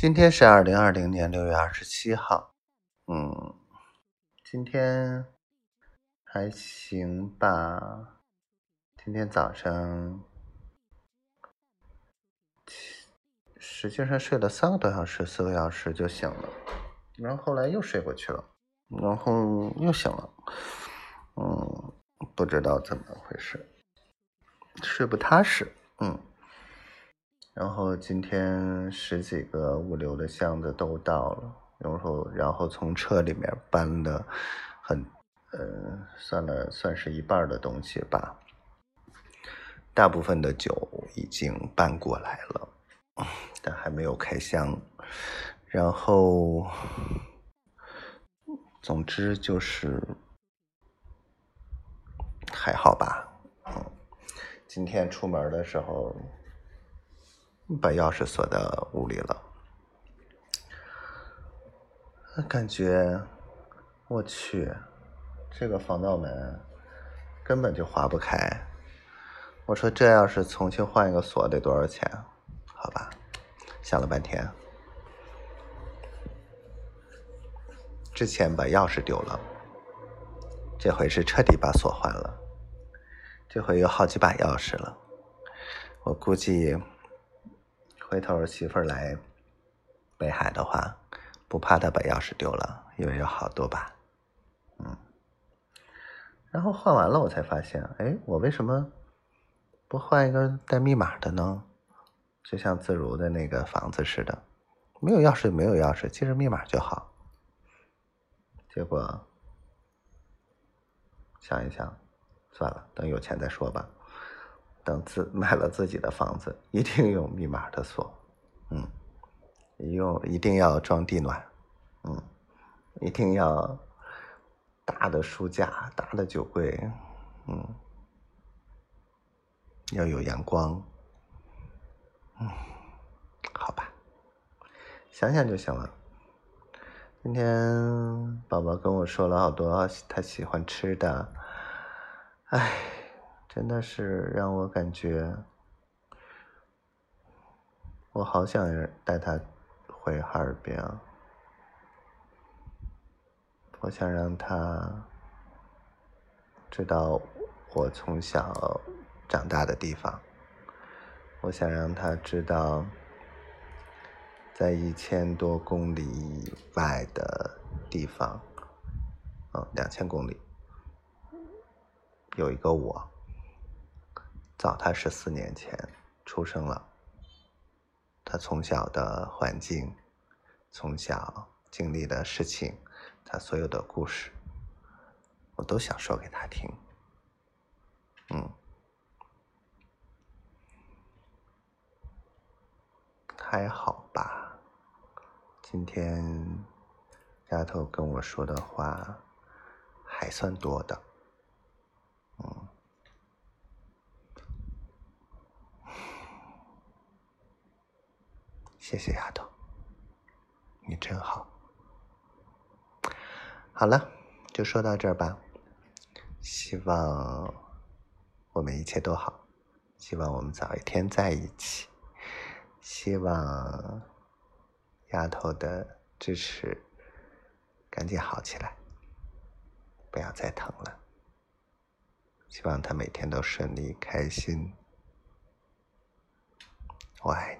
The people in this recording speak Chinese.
今天是二零二零年六月二十七号，嗯，今天还行吧。今天早上，实际上睡了三个多小时、四个小时就醒了，然后后来又睡过去了，然后又醒了，嗯，不知道怎么回事，睡不踏实，嗯。然后今天十几个物流的箱子都到了，然后然后从车里面搬了很，呃，算了算是一半的东西吧。大部分的酒已经搬过来了，但还没有开箱。然后，总之就是还好吧。嗯，今天出门的时候。把钥匙锁在屋里了，感觉我去，这个防盗门根本就划不开。我说这要是重新换一个锁得多少钱？好吧，想了半天，之前把钥匙丢了，这回是彻底把锁换了，这回有好几把钥匙了，我估计。回头媳妇儿来北海的话，不怕她把钥匙丢了，因为有好多把。嗯，然后换完了，我才发现，哎，我为什么不换一个带密码的呢？就像自如的那个房子似的，没有钥匙就，没有钥匙，记着密码就好。结果想一想，算了，等有钱再说吧。等自买了自己的房子，一定用密码的锁，嗯，用一定要装地暖，嗯，一定要大的书架、大的酒柜，嗯，要有阳光，嗯，好吧，想想就行了。今天宝宝跟我说了好多他喜欢吃的，哎。真的是让我感觉，我好想带他回哈尔滨啊！我想让他知道我从小长大的地方，我想让他知道，在一千多公里以外的地方，嗯，两千公里，有一个我。早他十四年前出生了，他从小的环境，从小经历的事情，他所有的故事，我都想说给他听。嗯，还好吧。今天丫头跟我说的话还算多的。谢谢丫头，你真好。好了，就说到这儿吧。希望我们一切都好，希望我们早一天在一起，希望丫头的智齿赶紧好起来，不要再疼了。希望她每天都顺利开心。我爱你。